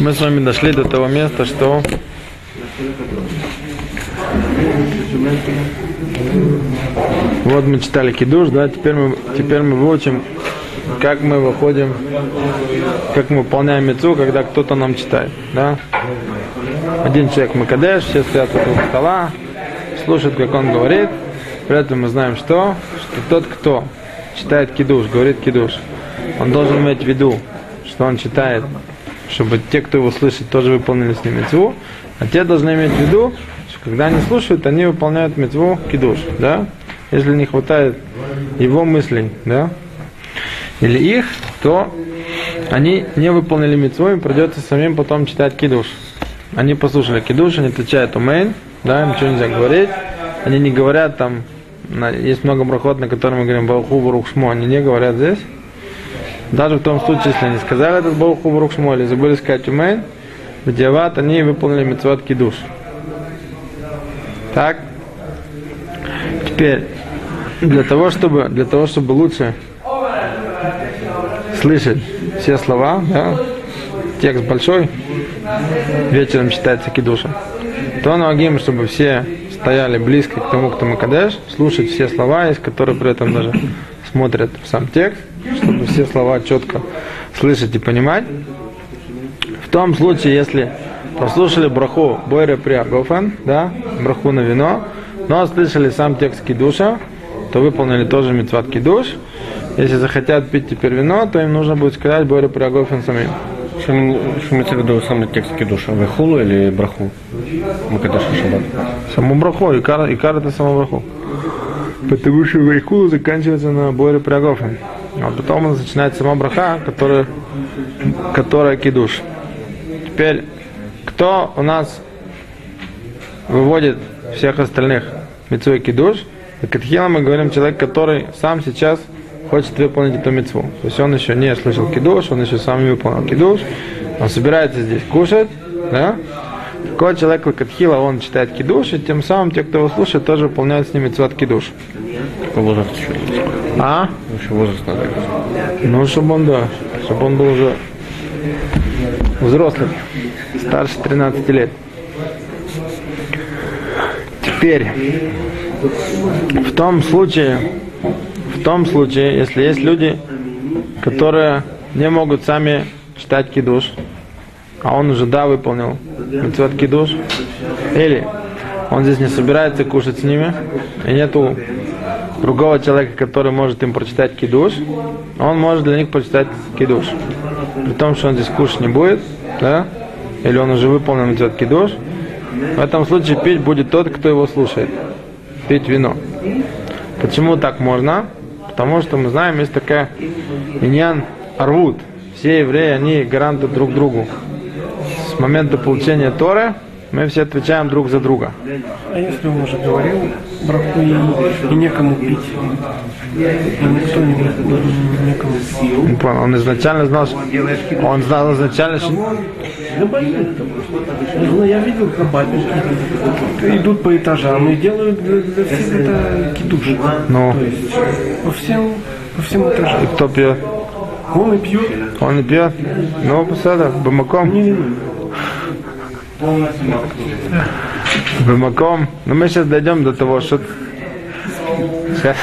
Мы с вами дошли до того места, что вот мы читали кидуш, да, теперь мы, теперь мы выучим, как мы выходим, как мы выполняем мецу, когда кто-то нам читает, да. Один человек Макадеш, все стоят вокруг стола, слушают, как он говорит, при этом мы знаем, что, что тот, кто читает кидуш, говорит кидуш, он должен иметь в виду, что он читает, чтобы те, кто его слышит, тоже выполнили с ним мецву, а те должны иметь в виду, что когда они слушают, они выполняют мецву кидуш, да? Если не хватает его мыслей, да, или их, то они не выполнили мецву, им придется самим потом читать кидуш. Они послушали кидуш, они отвечают умейн, да, им ничего нельзя говорить, они не говорят там, есть много брахот, на котором мы говорим Бауху Барух Шмо, они не говорят здесь. Даже в том случае, если они сказали этот Бауху Барух Шмо или забыли сказать умейн, в Диават они выполнили мецвод кидуш. Так. Теперь, для того, чтобы, для того, чтобы лучше слышать все слова, да, текст большой, вечером читается кидуша, то ногим, чтобы все стояли близко к тому, кто Макадеш, слушать все слова, из которых при этом даже смотрят в сам текст, чтобы все слова четко слышать и понимать. В том случае, если послушали браху Бойре Приагофен, да, браху на вино, но слышали сам текст кидуша, то выполнили тоже митцват кидуш. Если захотят пить теперь вино, то им нужно будет сказать Бойре Приагофен самим. Что имеется в виду самый текст кидуша? Вехулу или браху? Макадеш шаббат. Саму браху, икар, икар это саму браху. Потому что Вайкулу заканчивается на Бойре Приагофен. А потом начинается сама браха, которая, которая кидуш. Теперь, кто у нас выводит всех остальных митцу и кидуш? Катхила мы говорим человек, который сам сейчас хочет выполнить эту митцву. То есть он еще не слышал кидуш, он еще сам не выполнил кидуш, он собирается здесь кушать, да? Такой человек, Катхила, он читает кидуш, и тем самым те, кто его слушает, тоже выполняют с ним митцвот кидуш. Возраст еще? А? Еще возраст надо. Ну, чтобы он, да, чтобы он был уже взрослым, старше 13 лет. Теперь, в том случае, в том случае, если есть люди, которые не могут сами читать кидуш, а он уже да выполнил митцвот кидуш, или он здесь не собирается кушать с ними, и нету другого человека, который может им прочитать кидуш, он может для них прочитать кидуш. При том, что он здесь кушать не будет, да, или он уже выполнил митцвот кидуш, в этом случае пить будет тот, кто его слушает. Пить вино. Почему так можно? Потому что мы знаем, есть такая иньян арвуд. Все евреи, они гаранты друг другу. С момента получения Торы мы все отвечаем друг за друга. А если он уже говорил браху и, и некому пить? И никто не некому пить. Он понял, Он изначально знал, что он знал изначально, что Ну, я видел кабатники, идут по этажам и делают для, для всех это кидуш. Ну. То есть по всем, по всем этажам. кто пьет. Он и пьет. Он не пьет. Ну, посада, бамаком. Не, не, не. Бамаком. Ну, мы сейчас дойдем до того, что... Сейчас,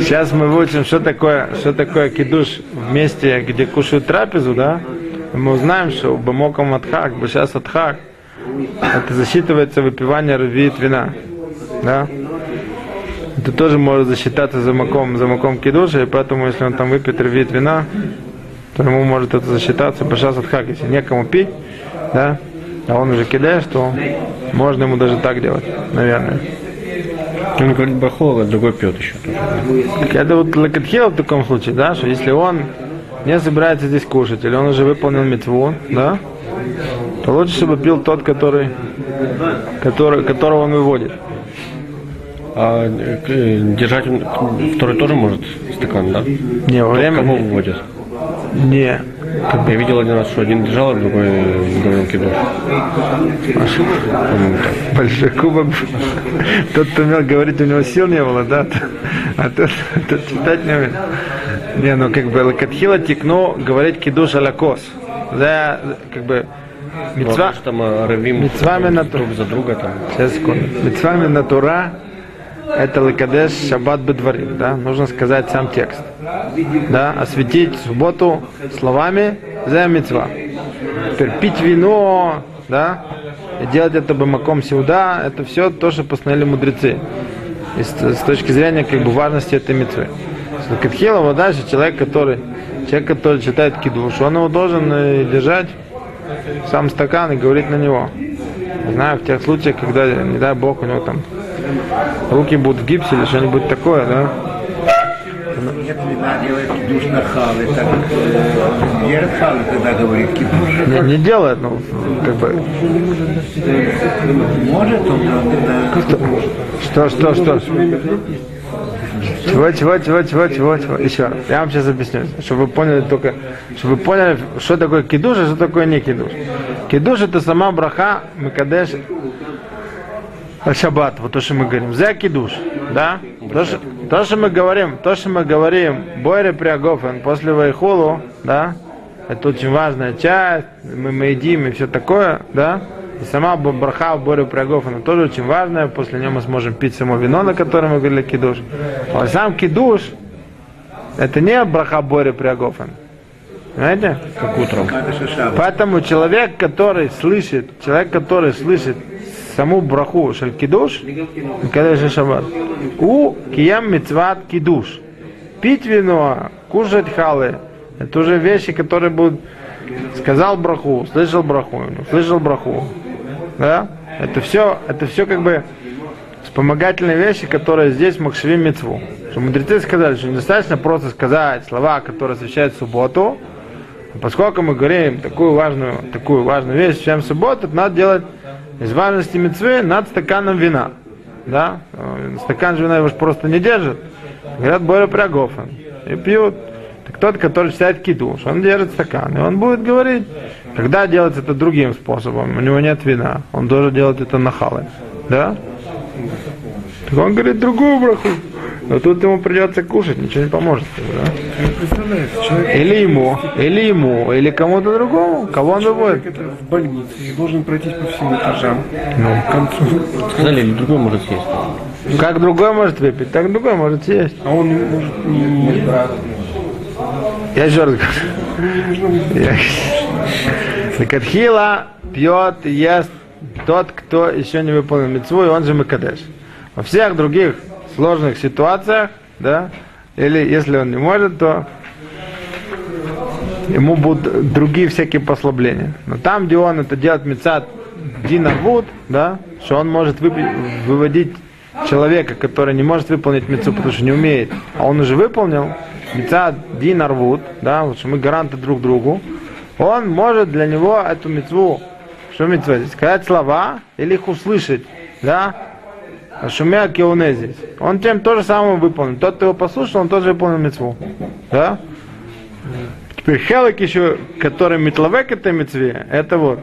сейчас мы выучим, что такое, что такое кидуш в месте, где кушают трапезу, да? Мы узнаем, что бамоком отхак, сейчас отхак, это засчитывается выпивание рвит вина. Да? Это тоже может засчитаться за маком, за маком кидуша, и поэтому, если он там выпьет рвит вина, то ему может это засчитаться башас отхак. Если некому пить, да, а он уже кидает, то можно ему даже так делать, наверное. Он говорит браху, а другой пьет еще Это вот лакатхил в таком случае, да, что если он не собирается здесь кушать, или он уже выполнил метву, да, то лучше, чтобы пил тот, который, который, которого он выводит. А э, держать он, второй тоже может стакан, да? Не, во Тот, время... кого выводит? Не. Я видел один раз, что один держал, а другой говорил. Большой кубок. Тот, кто умел говорить, у него сил не было, да? А тот, тот читать не умел. Не, ну как бы лакатхила тикну говорить кидуш алякос. Да, как бы мецва, что мы ревим Мицвами на друг за друга там. сейчас секунду. Мецвами на Тура это лакадеш шаббат бедварим, да, нужно сказать сам текст. Да, осветить субботу словами за мецва. Теперь пить вино, да, и делать это бамаком сеуда, это все то, что постановили мудрецы. И с, с точки зрения как бы важности этой мецвы. Катхила, вот дальше человек, который человек, который читает кидуш, он его должен э, держать сам стакан и говорить на него. Не знаю, в тех случаях, когда, не дай бог, у него там руки будут в гипсе или что-нибудь такое, да, Нет вина делает кидуш на халы, так э, держит халы, когда говорит кидуш. не, не делает, ну, как бы, Может он, но что, что, что, чего, чего, чего, чего, чего, чего, еще раз, я вам сейчас объясню, чтобы вы поняли только, чтобы вы поняли, что такое кидуш, а что такое не кидуш. Кидуш это сама браха, Микадеш, Шаббат, вот то, что мы говорим. За кидуш, да? То что, то, что мы говорим, то, что мы говорим, Бойре Приагофен после Вайхулу, да? Это очень важная часть, мы, мы едим и все такое, да? И сама браха в Боре Приагофена тоже очень важная, после нее мы сможем пить само вино, на котором мы говорили кидуш. А сам кидуш, это не браха Боре Приагофен. Понимаете? Как утром. Поэтому человек, который слышит, человек, который слышит саму браху шель кидуш, кадеш шаббат, у киям мицват кидуш. Пить вино, кушать халы, это уже вещи, которые будут сказал браху, слышал браху, слышал браху. Да? Это все, это все как бы вспомогательные вещи, которые здесь Макшевим Мецву. Что мудрецы сказали, что недостаточно просто сказать слова, которые освещают субботу, поскольку мы говорим такую важную, такую важную вещь, чем субботу, это надо делать из важности мецвы над стаканом вина. Да? Стакан же вина его ж просто не держит. Говорят, Боря Прягофен. И пьют. Так тот, который читает кидуш, он держит стакан, и он будет говорить. Когда делать это другим способом, у него нет вина, он должен делать это на халы. Да? Так он говорит другую браху. Но тут ему придется кушать, ничего не поможет. Да? Или ему, или ему, или кому-то другому. Кого он выводит? в больнице и должен пройтись по всем этажам. Ну. К концу. Сказали, или другой может съесть. Как другой может выпить, так другой может съесть. А он не может не... Я еще раз говорю. Пьет и ест тот, кто еще не выполнил митцву, и он же Макадеш. Во всех других сложных ситуациях, да, или если он не может, то ему будут другие всякие послабления. Но там, где он это делает мецад динарвуд, да, что он может выпи- выводить человека, который не может выполнить мецу, потому что не умеет, а он уже выполнил, мецад динарвуд, да, вот что мы гаранты друг другу, он может для него эту мецву, что мецва здесь, сказать слова или их услышать, да, Шумя кеуне здесь. Он тем то же самое выполнил. Тот, кто его послушал, он тоже выполнил мецву. Да? Теперь хелек еще, который метловек этой мецве, это вот,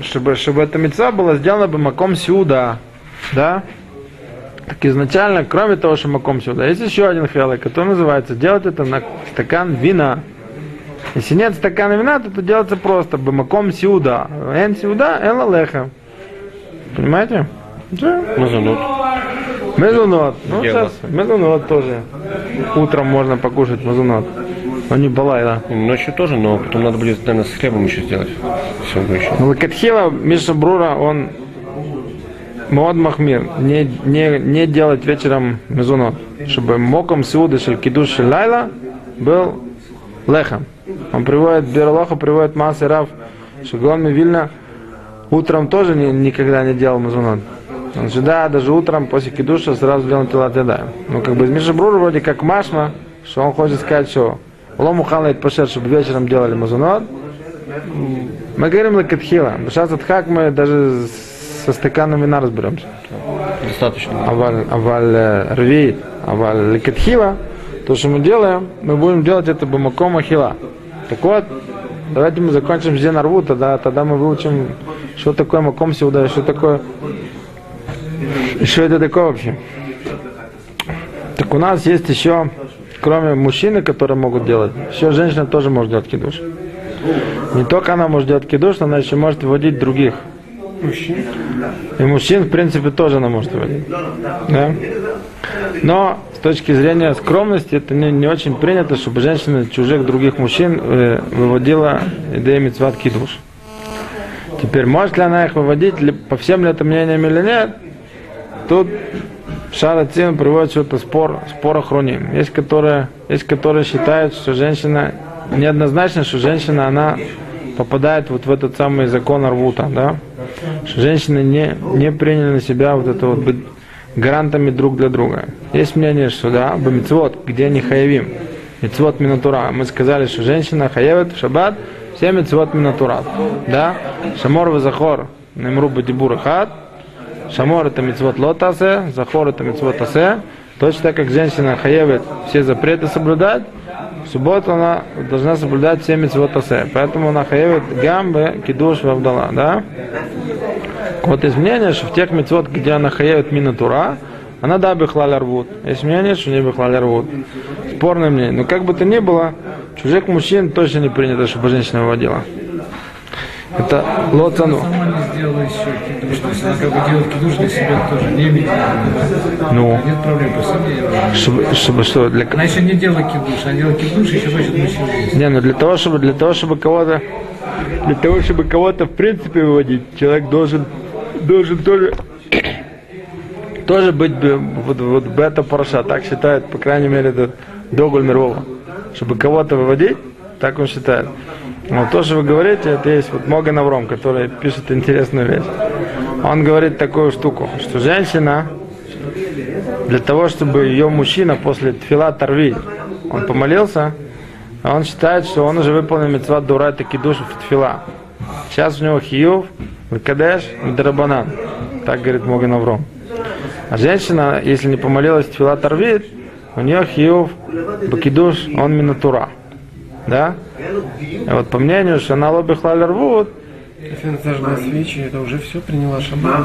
чтобы, чтобы эта мецва была сделана бы маком сюда. Да? Так изначально, кроме того, что маком сюда, есть еще один хелек, который называется делать это на стакан вина. Если нет стакана вина, то это делается просто бамаком сюда. Эн сюда, эн леха. Понимаете? Да. Мазанут. Мезунот. Ну, сейчас мезунот тоже. Утром можно покушать мезунот. Но не балайла. Ночью тоже, но потом надо будет, наверное, с хлебом еще сделать. Все еще. Ну, Лакатхила, Миша Брура, он Мод Махмир, не, не, не делать вечером мезунот, чтобы моком сиуды шель кидуш шель лайла был лехом. Он приводит, Берлоха приводит массы рав, Шигон Вильна, утром тоже ни- никогда не делал мезунот. Он же, да, даже утром после кидуша сразу делал тела отъедаем. Ну, как бы Миша Брура вроде как машма, что он хочет сказать, что Лому Халайт Пашер, чтобы вечером делали мазунот, мы говорим лакатхила. Сейчас от хак мы даже со стаканом вина разберемся. Достаточно. Аваль, аваль э, рви, аваль лакатхила, то, что мы делаем, мы будем делать это бамаком ахила. Так вот, давайте мы закончим Зен Арву, тогда, тогда мы выучим, что такое маком сюда, что такое, что это такое вообще. Так у нас есть еще кроме мужчины, которые могут делать, все женщина тоже может делать кидуш. Не только она может делать кидуш, она еще может выводить других. И мужчин, в принципе, тоже она может выводить. Да? Но с точки зрения скромности, это не, не очень принято, чтобы женщина чужих других мужчин э, выводила идею митцват кидуш. Теперь, может ли она их выводить, ли- по всем ли это мнениям или нет, тут Шарацин приводит что-то спор, спор охроним. Есть которые, есть которые считают, что женщина, неоднозначно, что женщина, она попадает вот в этот самый закон Арвута, да? Что женщины не, не приняли на себя вот это вот быть гарантами друг для друга. Есть мнение, что да, бамицвот, где не хаявим, мицвот минатура. Мы сказали, что женщина хаевит в шаббат все мицвот минатура. Да? Шамор вазахор, немру бадибур хат, Шамор это мицвод лотасе, захор это мицвод асе. Точно так как женщина хаевит все запреты соблюдать, в субботу она должна соблюдать все мицвод асе. Поэтому она хаевит гамбе, кидуш, вавдала, да? Вот есть мнение, что в тех мицвод, где она хаевит минатура, она да бихлаль рвут. Есть мнение, что не бихлаль рвут. Спорное мнение. Но как бы то ни было, чужих мужчин точно не принято, чтобы женщина выводила. Это лоцану. Сделала еще кидуш, то она как бы делает кидуш для себя тоже, не имеет. Ну, Нет проблем, просто не чтобы, чтобы что, для Она еще не делает кидуш, она делает кидуш, еще хочет мужчину. Не, ну для того, чтобы для того, чтобы кого-то для того, чтобы кого-то в принципе выводить, человек должен должен тоже тоже быть бы- вот, вот бета парша, так считает, по крайней мере, этот Доголь Мирова. Чтобы кого-то выводить, так он считает. Но то, что вы говорите, это есть вот Моган Авром, который пишет интересную вещь. Он говорит такую штуку, что женщина для того, чтобы ее мужчина после тфила торви, он помолился, а он считает, что он уже выполнил митцват дурат и кидуш в тфила. Сейчас у него хиюв, выкадеш, дарабанан. Так говорит Моган Авром. А женщина, если не помолилась тфила торвит, у нее хиюв, бакидуш, он минатура. Да? И вот по мнению, что лоби рвут, Если она зажгла свечи, это уже все приняла шаббат.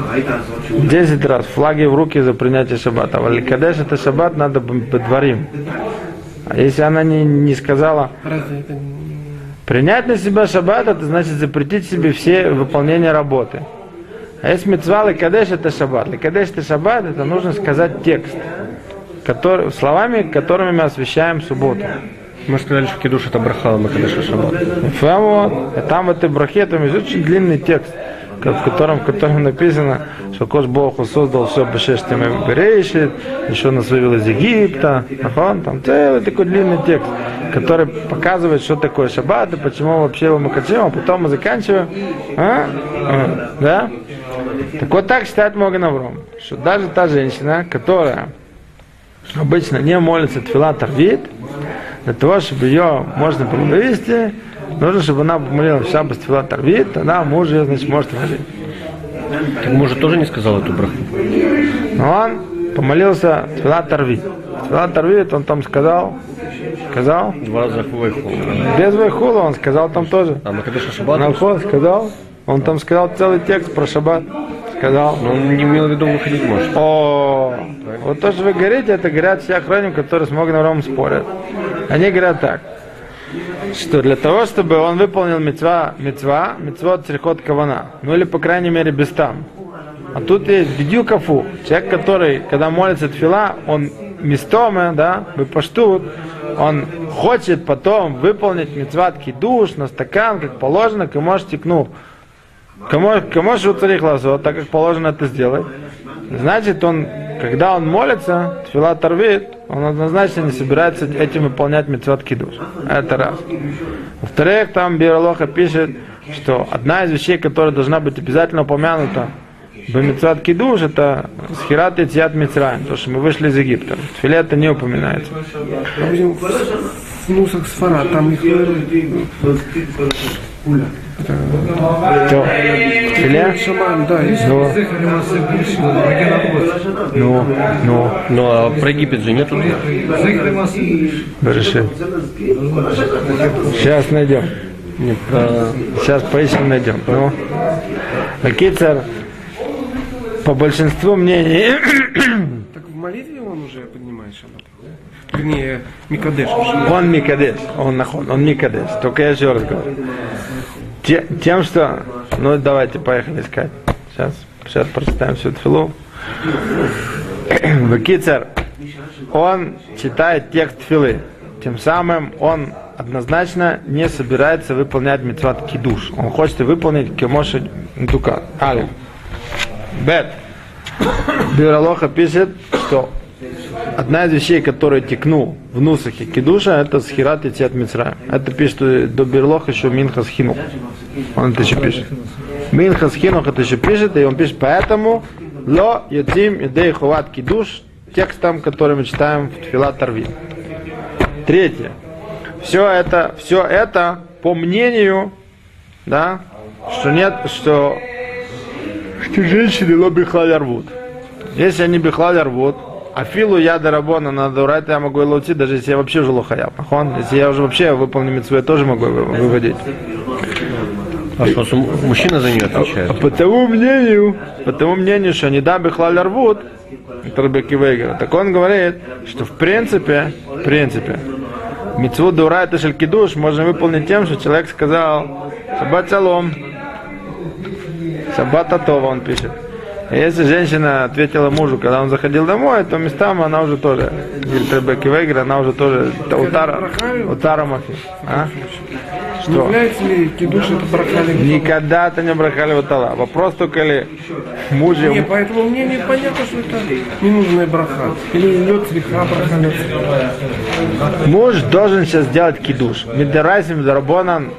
10 раз флаги в руки за принятие шаббата. А Валикадеш это шаббат надо подворим. А если она не, не сказала, это принять на себя шаббат, это значит запретить себе все выполнения работы. А если митцва ликадеш это шаббат. Ликадеш это шаббат, это нужно сказать текст. Который, словами, которыми мы освещаем субботу. Мы сказали, что кидуш это браха, мы шаббат. Вот. И там в этой брахе там есть очень длинный текст, в котором, в котором написано, что Кош Бог создал все бешештами берешит, еще нас вывел из Египта. Ахон, там целый такой длинный текст, который показывает, что такое шаббат и почему вообще его мы хотим, а потом мы заканчиваем. А? А, Да? Так вот так считает Моган Авром, что даже та женщина, которая обычно не молится тфила тарвит, для того, чтобы ее можно было вывести, нужно, чтобы она помолилась в шаббат тфила тарвит, тогда муж ее, значит, может выводить. Так муж тоже не сказал эту браху. Но он помолился тфила тарвит. Тфила тарвит, он там сказал, сказал, Два захвайху. без вайхула он сказал там тоже. А мы когда шаббат, Налхот сказал, он там сказал целый текст про шаббат. Сказал, но он не имел в виду выходить может. О, вот то, что вы говорите, это говорят все охранники, которые с Моган Авромом спорят. Они говорят так, что для того, чтобы он выполнил мецва, мецва, мецвот црихот кавана, ну или по крайней мере без там. А тут есть бедюкафу, человек, который, когда молится тфила, он местоме, да, выпаштут, он хочет потом выполнить мецват кидуш на стакан, как положено, к может текнув. Кому, кому же так как положено это сделать. Значит, он, когда он молится, тфила торвит, он однозначно не собирается этим выполнять митцвот кидуш. Это раз. Во-вторых, там Биралоха пишет, что одна из вещей, которая должна быть обязательно упомянута в митцвот кидуш, это схират и тият мицраем, то, что мы вышли из Египта. Тфиле это не упоминается. В, там их Что? В Тфиле? шаман, да. Ну, Масе Бушина, Маген ну, ну, Ну а про Египет же нету. Берешит. Сейчас найдем. Не про... Сейчас поищем, найдем. Ну, Кицер, по большинству мнений, Так в молитве он уже поднимает шаббат. вернее, Микадеш. Он Микадеш, он нахон, он Микадеш. Только я еще раз говорю. Те- тем, что... Ну, давайте, поехали искать. Сейчас, сейчас прочитаем всю эту филу. Вакицер, он читает текст филы. Тем самым он однозначно не собирается выполнять митцват кидуш. Он хочет выполнить кемоша дука. Алиф. Бет. Биралоха пишет, что одна из вещей, которую текнул в Нусахе Кедуша, это схират и от Мицраем. Это пишет до Берлох еще Минхас Хинух. Он это еще пишет. Минхас Хинух это еще пишет, и он пишет, поэтому ло яцим идей хуват кидуш, текстом, который мы читаем в Тфила Тарви. Третье. Все это, все это по мнению, да, что нет, что, что женщины лобихали рвут. Если они бихлали рвут, а филу я дарабона на дурайт я могу и лоути, даже если я вообще уже лохаял. Нахон? Если я уже вообще выполню митцву, я тоже могу вы- выводить. А что, мужчина за нее отвечает? По тому мнению, по тому мнению, что не да бихлали рвут, так он говорит, что в принципе, в принципе, митцву дурайт и шелькидуш можно выполнить тем, что человек сказал шаббат шалом, шаббат он пишет. И если женщина ответила мужу, когда он заходил домой, то местами она уже тоже, говорит Ребекки Вейгер, она уже тоже утара, утара мафи. А? Не Что? является ли кидуш это брахали? Никогда это не брахали ватала. Вопрос только ли муж Не, и- по этому мнению понятно, что это ненужная браха. Или идет слегка браха. Муж должен сейчас делать кидуш. Медарайсим зарабонан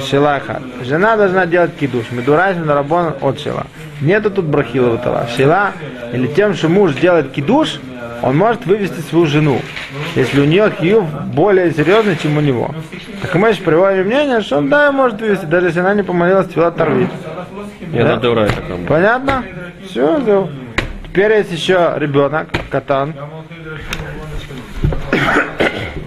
шилаха. Жена должна делать кидуш. Медурайсим зарабонан от шила. Нету тут брахила ватала. Шила или тем, что муж делает кидуш, он может вывести свою жену, если у нее хиюв более серьезный, чем у него. Так мы приводим мнение, что он да, может вывести, даже если она не помолилась, твила торви. Я таком. Понятно? Все, Теперь есть еще ребенок, катан.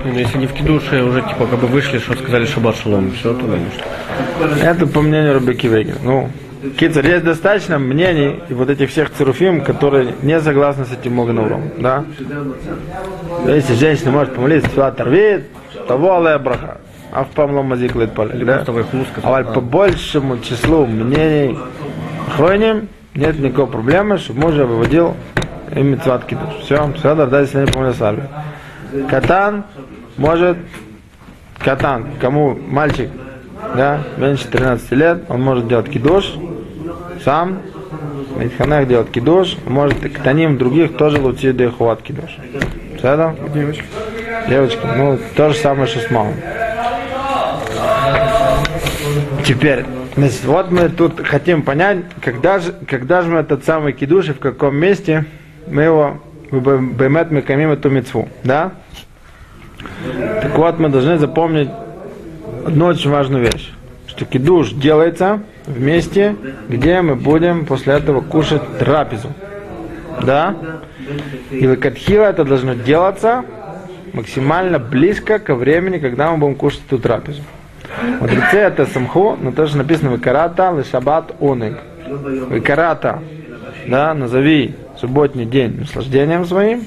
Ну, если не в кидуше, уже типа как бы вышли, что сказали шаббат шалом, все, то конечно. Это по мнению Рубики Вегер. Ну, Кицер, есть достаточно мнений и вот этих всех церуфим, которые не согласны с этим Могануром, да? Если женщина может помолиться, тфила торвеет, того алея браха. А в памлом мазиклает поле, да? А по большему числу мнений хроним нет никакой проблемы, чтобы мужа выводил и митцват кидуш. Все, все, да, если не помню сами. Катан может, катан, кому мальчик, да, меньше 13 лет, он может делать кидуш сам, Митханах делает кидуш, может и катаним других тоже лучше дехуат кидуш. Все это? Девочка. Девочки, ну то же самое, что с мамой. Теперь, вот мы тут хотим понять, когда же, когда же мы этот самый кидуш и в каком месте мы его бемет мекамим эту мецву, да? Так вот, мы должны запомнить одну очень важную вещь, что кидуш делается в месте, где мы будем после этого кушать трапезу, да? И лакатхила это должно делаться максимально близко ко времени, когда мы будем кушать эту трапезу. Мудрецы это самху, но тоже написано выкарата лешабат онег. Выкарата, да, назови субботний день наслаждением своим.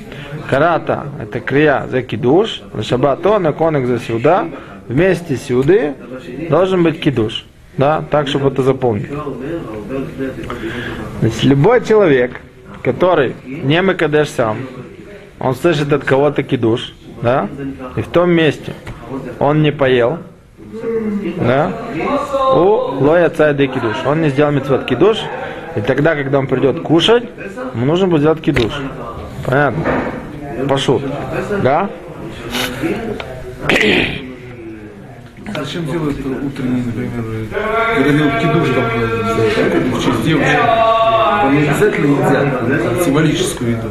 Карата – это крия за кидуш, лешабат онег, онег за сюда. Вместе сюды должен быть кидуш. Да, так, чтобы это запомнить. Значит, любой человек, который не мыкадеш сам, он слышит от кого-то кидуш, да, и в том месте он не поел, да, у лоя цайда кидуш. Он не сделал митцвот кидуш, и тогда, когда он придет кушать, ему нужно будет сделать кидуш. Понятно? Пошут. Да? Зачем делают утренний, например, делают кидуш там, э, в честь девушки? Там обязательно едят символическую еду.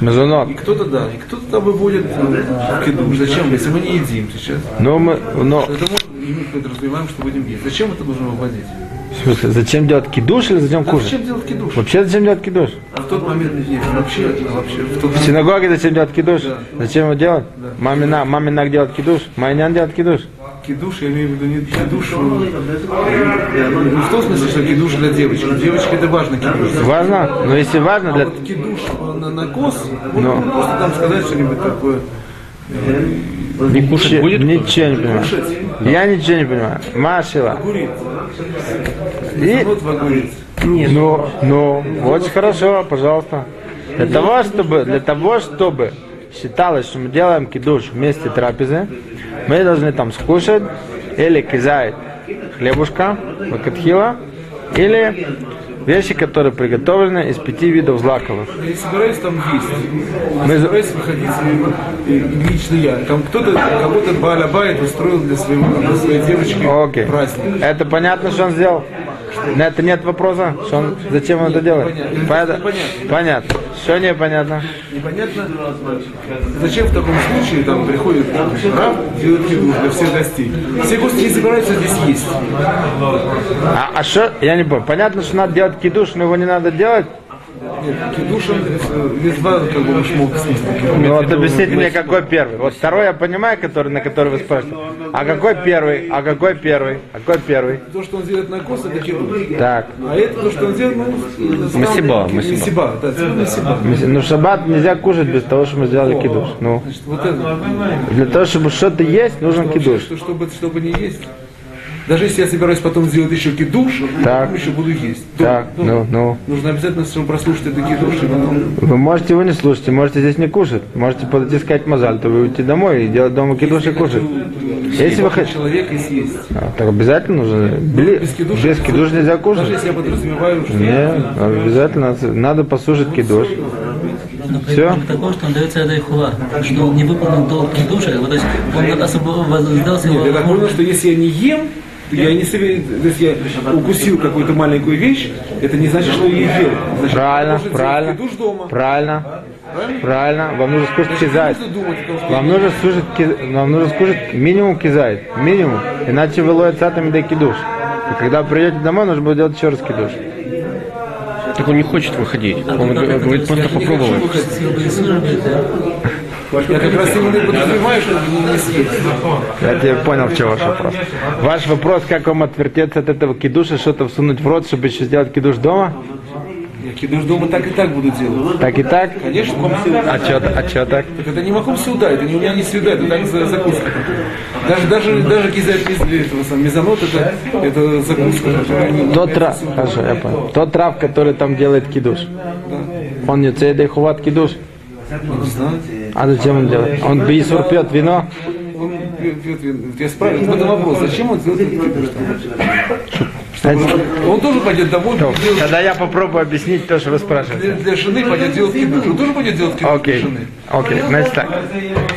Мезонот. И кто-то, да, и кто-то там выводит э, кидуш. Зачем, если мы не едим сейчас? Но мы, но, Это мы мы подразумеваем, что будем есть. Зачем это нужно выводить? В смысле, зачем делать кидуш или зачем Да кушать? зачем делать кидуш? Вообще зачем делать кидуш? А в тот момент нет, вообще, а вообще, в тот В синагоге зачем делать кидуш? Зачем его делать? Мамина, мамина делать кидуш? Майнян делать кидуш? Кидуш, я имею в виду не кидуш, э, не в том смысле, что кидуш для девочки. Девочке это важно кидуш. Важно? Но если важно А для... вот кидуш на, на кос, Ну. просто там сказать что-нибудь такое. Не кушать Че- будет? Ничего не понимаю. Я ничего не понимаю. Машила. И, огурец. ну, ну, очень хорошо, пожалуйста. Для того, чтобы, для того, чтобы считалось, что мы делаем кидуш вместе трапезы, мы должны там скушать или кизай хлебушка, вакатхила, или вещи, которые приготовлены из пяти видов злаковых. Я не собираюсь там есть. Мы собираюсь выходить лично я. Там кто-то, кого-то Балабайт устроил для, своего, для своей девочки Окей. праздник. Это понятно, что он сделал? На это нет вопроса? Что он, зачем он это делает? Понятно. Понятно. Понятно. Что непонятно? Непонятно, зачем в таком случае там приходит раб делать еду для всех гостей. Все гости не собираются здесь есть. А, а что? Я не понял. Понятно, что надо делать кидуш, но его не надо делать? Нет, кидушин, э, как бы, шмок Ну вот объясните мне, какой первый. Вот второй я понимаю, который, на который вы спрашиваете. А какой первый? А какой первый? А какой первый? То, что он делает на кос, это кидуш. Так. А это то, что он делает, ну, Масиба, масиба. Ну в шаббат нельзя кушать без того, что мы сделали кидуш. Ну, для того, чтобы что-то есть, нужен кидуш. Что, чтобы, чтобы не есть. Даже если я собираюсь потом сделать еще кидуш, Так. я еще буду есть. Так, ну, ну. Нужно обязательно, прослушать это кидуш, и потом... Вы можете его не слушать, можете здесь не кушать. Можете подойти сказать мазаль, то вы уйти домой и делать дома кидуш и кушать. Если вы хотите... Человек и съесть. А, так обязательно нужно. Бли- Без кидуша Без кидуш нельзя Даже кушать. если я подразумеваю, что... Не, обязательно надо, надо послушать кидуш. Все? Такого, что он дается этой хула, что он не выполнил долг душа, то есть он особо воздался Нет, я так понял, что если я не ем, то я не себе, то есть я укусил какую-то маленькую вещь, это не значит, что я ел. Значит, Правильно, правильно. дома. Правильно. Правильно. Вам нужно скушать кизайт. Вам нужно слушать, ки- вам нужно скушать минимум кизайт. Минимум. Иначе вы ловите сатами до кидуш. И когда придете домой, нужно будет делать еще раз кидуш. Так он не хочет выходить. Он г- говорит, просто попробовать. Я как раз именно подразумеваю, что не, не съесть. Я тебе понял, в чем ваш вопрос. Ваш вопрос, как вам отвертеться от этого кидуша, что-то всунуть в рот, чтобы еще сделать кидуш дома? Я кидуш дома так и так буду делать. Так и так? Конечно, А что а чё так? Так это не маком сюда, это не у меня не сюда, это так за закуска. Даже даже даже кизайт из этого мезонот это это закуска. Тот трав, хорошо, я понял. Тот трав, который там делает кидуш. Он не цейдей хуват кидуш. Не знаю. А зачем он делает? Он бисур пьет вино. Он пьет- пьет вино. Я спрашиваю, в этом вопрос, зачем он там? Он тоже пойдет домой, будет делать Тогда я попробую объяснить то, что вы спрашиваете. для, для жены пойдет делать кидуш. Он тоже пойдет делать кидуш для Окей, жены. окей, значит так.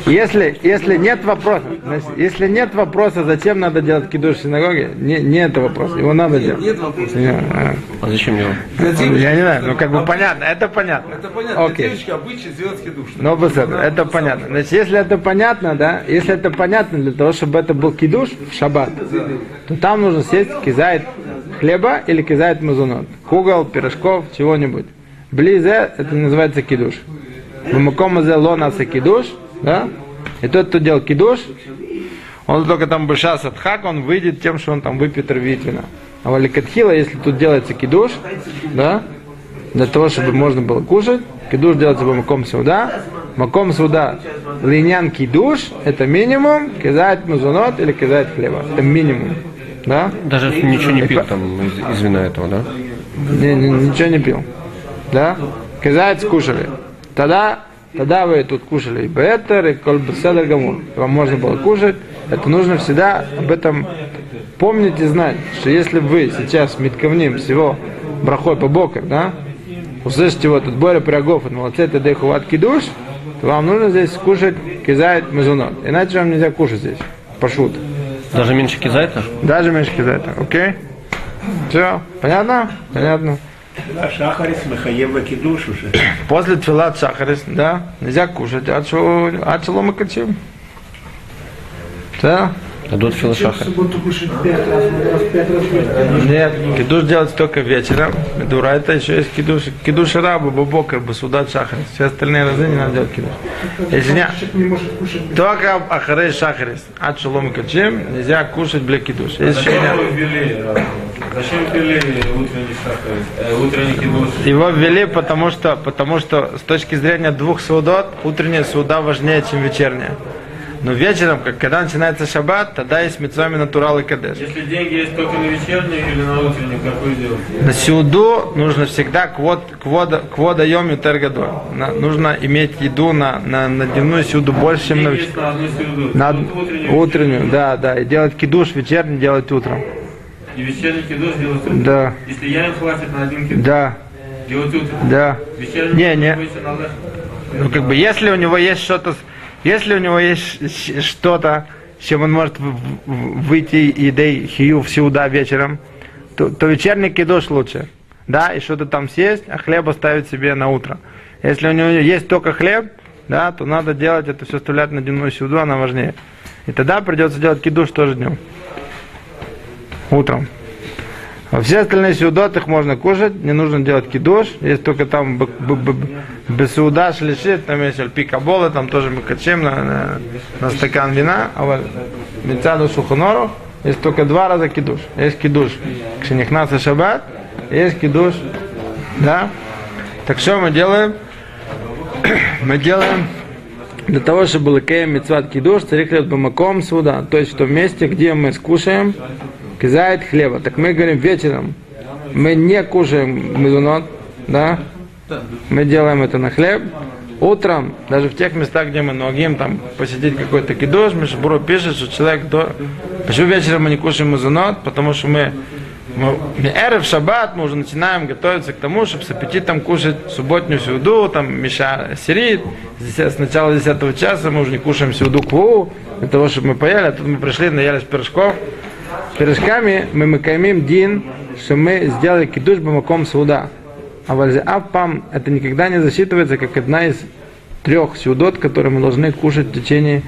Если, если нет вопроса, значит, если нет вопроса, зачем надо делать кидуш в синагоге, не, не это вопрос, его надо делать. Нет вопроса. Не, а, А зачем его? Я не знаю, ну как бы понятно, это понятно. это понятно, для Окей. девочки обычно сделать кидуш. Ну, без этого, это понятно. Значит, если это понятно, да, если это понятно для того, чтобы это был кидуш в шаббат, то там нужно съесть кизайт хлеба или кизайт мазунот. Кугол, пирожков, чего-нибудь. Близе, это называется кидуш. В макомазе лонаса кидуш, да, и тот, кто делал кидуш, он только там быша садхак, он выйдет тем, что он там выпьет рвит вина. А валикатхила, если тут делается кидуш, да, для того, чтобы можно было кушать, кидуш делается по маком суда, маком суда линян кидуш, это минимум, кизать музунот или кизать хлеба, это минимум, да, Даже если ничего не пил там из, из вина этого, да? не, не- ничего не пил, да, кизать скушали, тогда, тогда вы тут кушали и бетер, и колбаседер гамур, вам можно было кушать, это нужно всегда об этом помнить и знать, что если вы сейчас митковним всего брахой по бокам, да, услышите вот этот Боря Пирогов, от молодцета дехуват кидуш, то вам нужно здесь кушать кизайт мезунот. Иначе вам нельзя кушать здесь. Пошут. Даже меньше кизайта? Даже меньше кизайта. Окей? Все, понятно? Понятно. Шахарис Махаева Кидуш уже. После тфилат шахарис, да, нельзя кушать, а что, а чего качим? Да? А до филошаха. Нет, кидуш делать только вечером. Дура, это еще есть кидуш. Кидуш раба, бабокер, басудат, шахарис. Все остальные разы не надо делать кидуш. Если не, только ахарей шахарис. От шалом качим, нельзя кушать бля кидуш. Если еще нет. Зачем ввели утренний сахар, э, утренний кидуш? Его ввели, потому что, потому что с точки зрения двух судот, утренняя суда важнее, чем вечерняя. Но вечером, как, когда начинается шаббат, тогда есть митцвами натурал и кадеш. Если деньги есть только на вечернюю или на утреннюю, какую делать? На сюду нужно всегда квод, квода, квода йом ютер гадоль. На- нужно иметь еду на, на, на дневную сюду больше, чем на, на на утреннюю, утреннюю. Да, да. И делать кидуш вечерний, делать утром. И вечерний кидуш делать утром. Да, Если я им хватит на один кидуш, да, делать утром. да. Вечерний Не, не. Ну, как бы, если у него есть что-то, если у него есть что-то, с чем он может в- в- выйти и дей хию всегда вечером, то, то вечерний кидуш лучше. Да, и что-то там съесть, а хлеб оставить себе на утро. Если у него есть только хлеб, да, то надо делать это все оставлять на дневную сюду, она важнее. И тогда придется делать кидуш тоже днем. Утром. А все остальные сеудот их можно кушать, не нужно делать кидуш, есть только там б- б- б- бесуда шлишит, там есть альпикабола, там тоже мы качем на, на, на стакан вина, а вот мецаду шухонору есть только два раза кидуш. Есть кидуш кшенихнаса шаббат, есть кидуш, да. Так что мы делаем? мы делаем для того, чтобы был кеем мецват кидуш, царих лет бамаком суда, то есть в том месте, где мы скушаем, кизает хлеба. Так мы говорим вечером, мы не кушаем мезунот, да, мы делаем это на хлеб. Утром, даже в тех местах, где мы ногим, там посетить какой-то кидош, Мишбуру пишет, что человек до... Почему вечером мы не кушаем мазунот? Потому что мы, мы в шаббат мы уже начинаем готовиться к тому, чтобы с аппетитом кушать субботнюю сюду, там Миша сирит, с начала 10 часа мы уже не кушаем сюду кву, для того, чтобы мы поели, а тут мы пришли, наелись пирожков, пирожками мы макамим дин, что мы сделали кидуш бамаком суда. А вальзе апам это никогда не засчитывается как одна из трех сюдот, которые мы должны кушать в течение,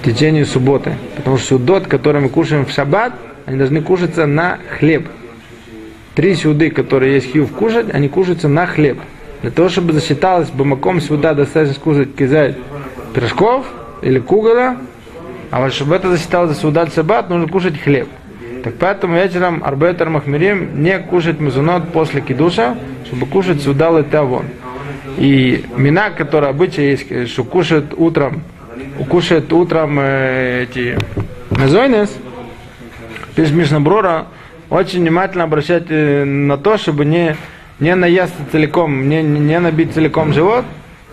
в течение субботы. Потому что сюдот, которые мы кушаем в шаббат, они должны кушаться на хлеб. Три сюды, которые есть хьюв кушать, они кушаются на хлеб. Для того, чтобы засчиталось бамаком сюда достаточно кушать кизай пирожков или кугала, а вот чтобы это засчиталось за шаббат, нужно кушать хлеб. Так поэтому вечером Арбетер Махмирим не кушать мезунот после кидуша, чтобы кушать сюда тавон. И мина, которая обычно есть, что кушает утром, кушает утром э, эти мезойнес, пишет Мишнаброра, очень внимательно обращать э, на то, чтобы не, не наесться целиком, не, не набить целиком живот,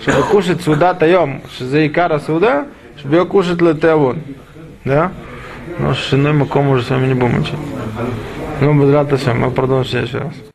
чтобы кушать сюда таем, за икара сюда, кушать летеавон. Да? Но с шиной маком уже с вами не будем учить. Ну, без мы продолжим в следующий раз.